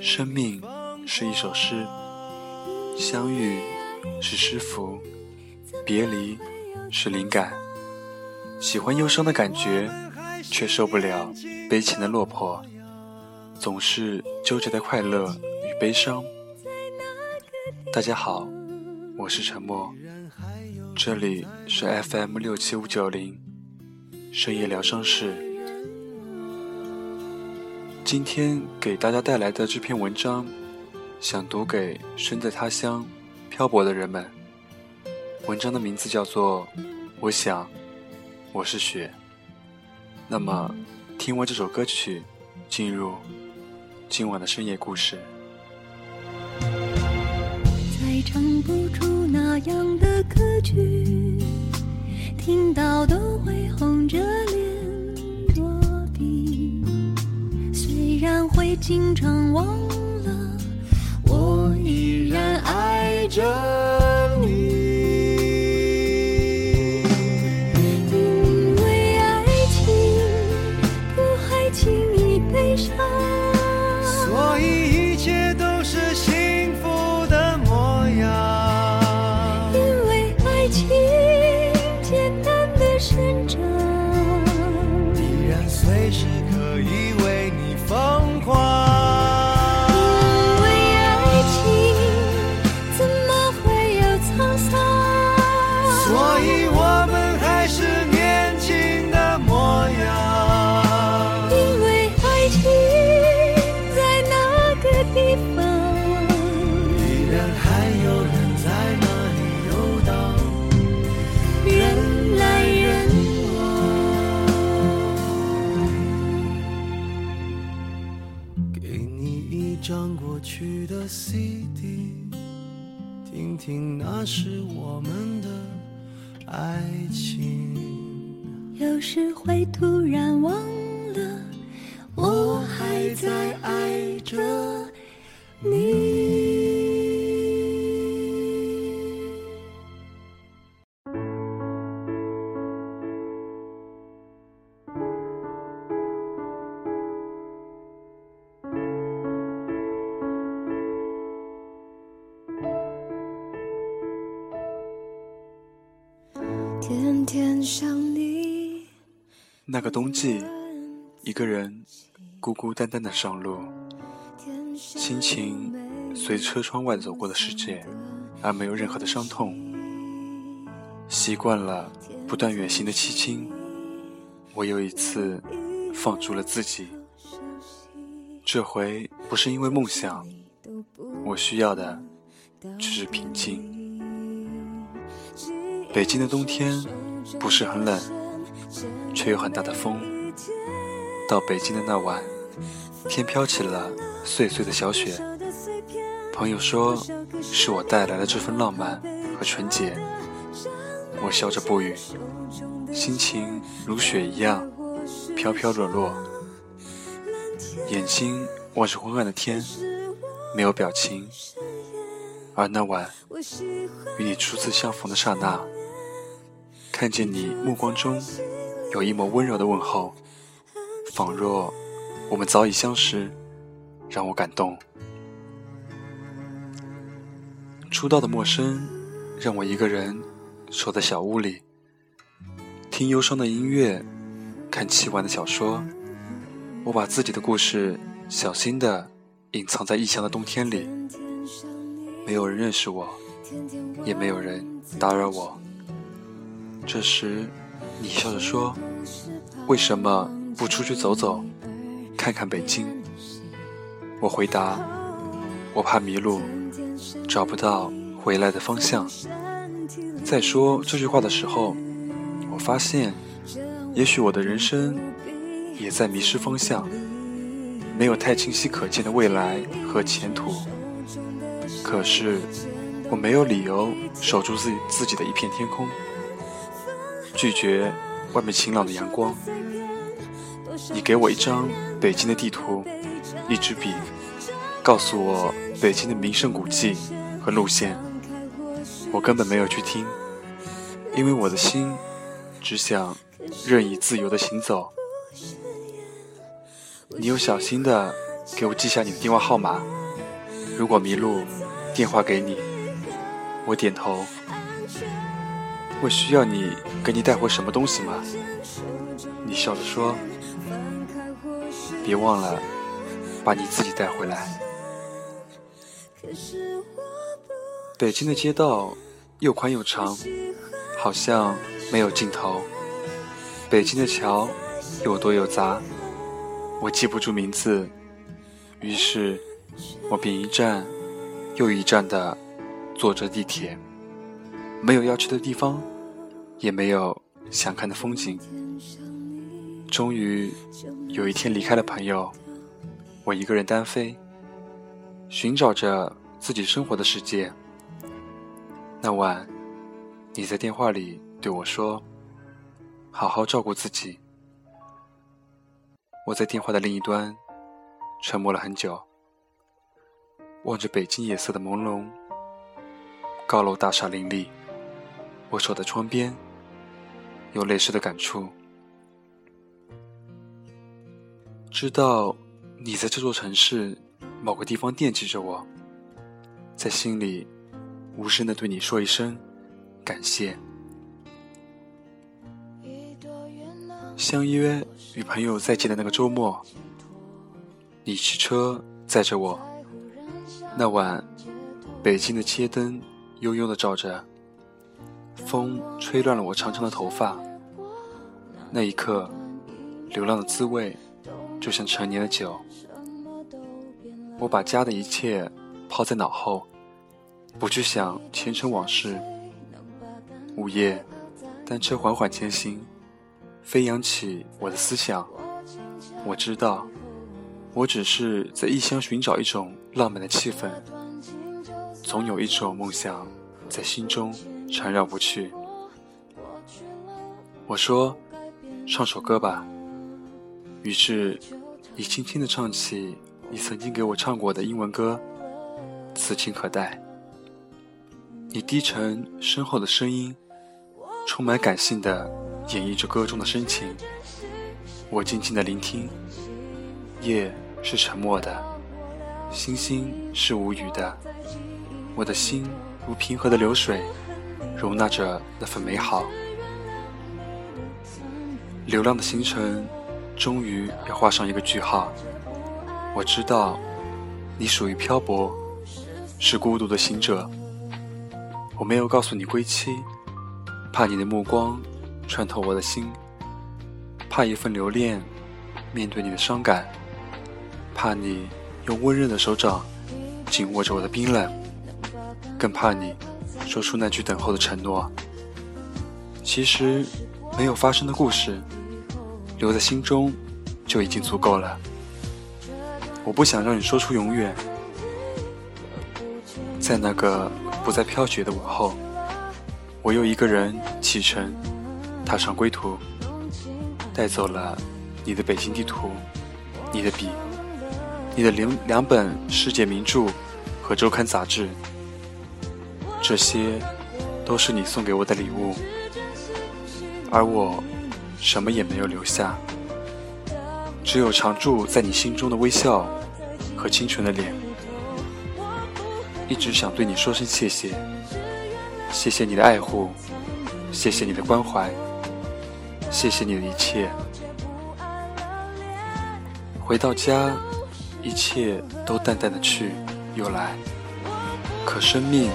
生命是一首诗，相遇是诗符，别离是灵感。喜欢忧伤的感觉，却受不了悲情的落魄，总是纠结的快乐与悲伤。大家好，我是沉默，这里是 FM 六七五九零深夜疗伤室。今天给大家带来的这篇文章，想读给身在他乡漂泊的人们。文章的名字叫做《我想我是雪》。那么，听完这首歌曲，进入今晚的深夜故事。再唱不出那样的歌曲，听到都会红着脸。然会经常忘了，我依然爱着。去的 CD，听听那是我们的爱情，有时会突然忘冬季，一个人孤孤单单的上路，心情随车窗外走过的世界，而没有任何的伤痛。习惯了不断远行的凄清，我又一次放逐了自己。这回不是因为梦想，我需要的只是平静。北京的冬天不是很冷，却有很大的风。到北京的那晚，天飘起了碎碎的小雪。朋友说是我带来了这份浪漫和纯洁。我笑着不语，心情如雪一样飘飘落落，眼睛望着昏暗的天，没有表情。而那晚与你初次相逢的刹那。看见你目光中有一抹温柔的问候，仿若我们早已相识，让我感动。初到的陌生，让我一个人守在小屋里，听忧伤的音乐，看凄婉的小说。我把自己的故事小心的隐藏在异乡的冬天里，没有人认识我，也没有人打扰我。这时，你笑着说：“为什么不出去走走，看看北京？”我回答：“我怕迷路，找不到回来的方向。”在说这句话的时候，我发现，也许我的人生也在迷失方向，没有太清晰可见的未来和前途。可是，我没有理由守住自己自己的一片天空，拒绝外面晴朗的阳光。你给我一张北京的地图，一支笔，告诉我北京的名胜古迹和路线。我根本没有去听，因为我的心只想任意自由的行走。你又小心的给我记下你的电话号码，如果迷路，电话给你。我点头。我需要你给你带回什么东西吗？你笑着说：“别忘了把你自己带回来。”北京的街道又宽又长，好像没有尽头。北京的桥又多又杂，我记不住名字，于是我便一站又一站的坐着地铁。没有要去的地方，也没有想看的风景。终于有一天离开了朋友，我一个人单飞，寻找着自己生活的世界。那晚，你在电话里对我说：“好好照顾自己。”我在电话的另一端沉默了很久，望着北京夜色的朦胧，高楼大厦林立，我守在窗边，有类似的感触。知道你在这座城市某个地方惦记着我，在心里。无声的对你说一声感谢。相约与朋友再见的那个周末，你骑车载着我。那晚，北京的街灯悠悠的照着，风吹乱了我长长的头发。那一刻，流浪的滋味就像陈年的酒。我把家的一切抛在脑后。不去想前尘往事。午夜，单车缓缓前行，飞扬起我的思想。我知道，我只是在异乡寻找一种浪漫的气氛。总有一种梦想在心中缠绕不去。我说：“唱首歌吧。”于是，你轻轻地唱起你曾经给我唱过的英文歌，《此情可待》。你低沉深厚的声音，充满感性的演绎着歌中的深情。我静静的聆听，夜是沉默的，星星是无语的。我的心如平和的流水，容纳着那份美好。流浪的行程，终于要画上一个句号。我知道，你属于漂泊，是孤独的行者。我没有告诉你归期，怕你的目光穿透我的心，怕一份留恋面对你的伤感，怕你用温热的手掌紧握着我的冰冷，更怕你说出那句等候的承诺。其实，没有发生的故事，留在心中就已经足够了。我不想让你说出永远，在那个。不再飘雪的午后，我又一个人启程，踏上归途，带走了你的北京地图，你的笔，你的两两本世界名著和周刊杂志，这些都是你送给我的礼物，而我什么也没有留下，只有常驻在你心中的微笑和清纯的脸。一直想对你说声谢谢，谢谢你的爱护，谢谢你的关怀，谢谢你的一切。回到家，一切都淡淡的去又来，可生命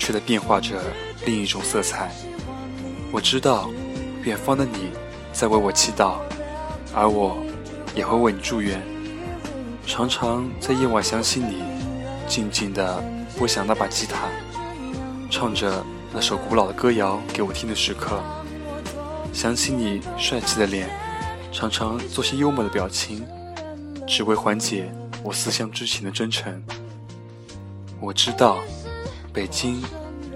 却在变化着另一种色彩。我知道，远方的你在为我祈祷，而我也会为你祝愿。常常在夜晚想起你，静静的拨响那把吉他，唱着那首古老的歌谣给我听的时刻，想起你帅气的脸，常常做些幽默的表情，只为缓解我思乡之情的真诚。我知道，北京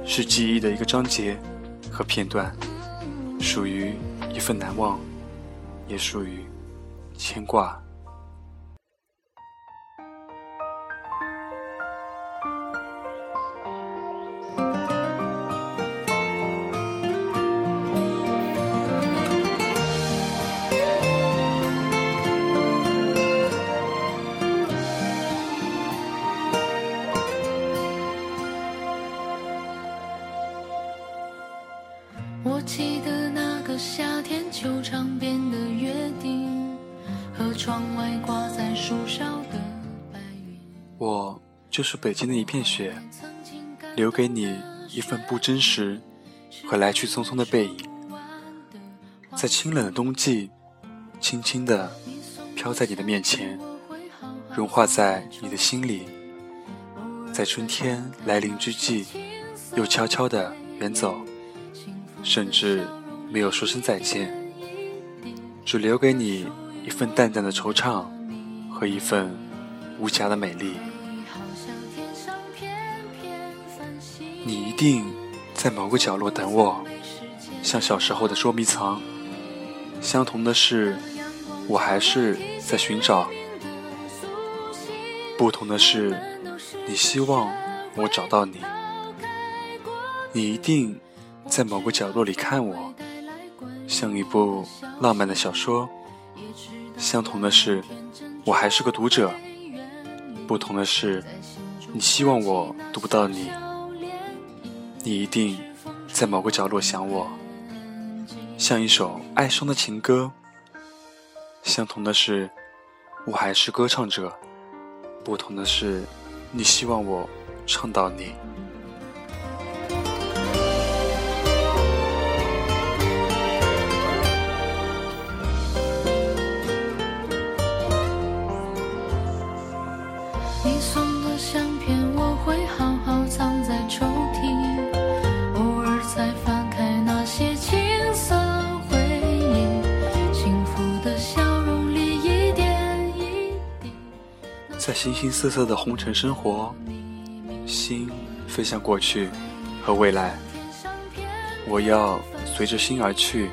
是记忆的一个章节和片段，属于一份难忘，也属于牵挂。我就是北京的一片雪，留给你一份不真实和来去匆匆的背影，在清冷的冬季，轻轻地飘在你的面前，融化在你的心里，在春天来临之际，又悄悄地远走，甚至没有说声再见，只留给你一份淡淡的惆怅和一份。无瑕的美丽，你一定在某个角落等我，像小时候的捉迷藏。相同的是，我还是在寻找；不同的是，你希望我找到你。你一定在某个角落里看我，像一部浪漫的小说。相同的是，我还是个读者。不同的是，你希望我读不到你，你一定在某个角落想我，像一首哀伤的情歌。相同的是，我还是歌唱者；不同的是，你希望我唱到你。形形色色的红尘生活，心飞向过去和未来。我要随着心而去，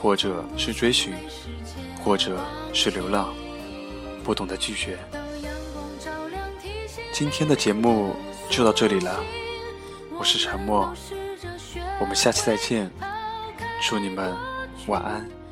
或者是追寻，或者是流浪，不懂得拒绝。今天的节目就到这里了，我是沉默，我们下期再见，祝你们晚安。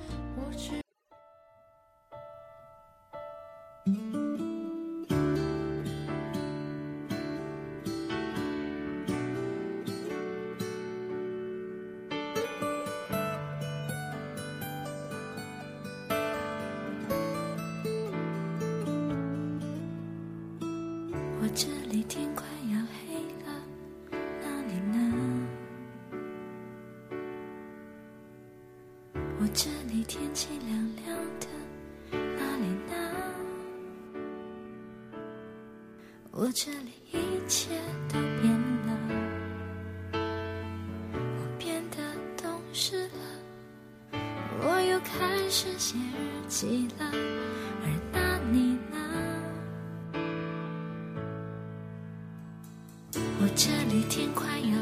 我这里一切都变了，我变得懂事了，我又开始写日记了，而那你呢？我这里天快要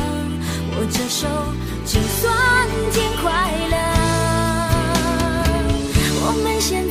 握着手，就算天快亮。我们现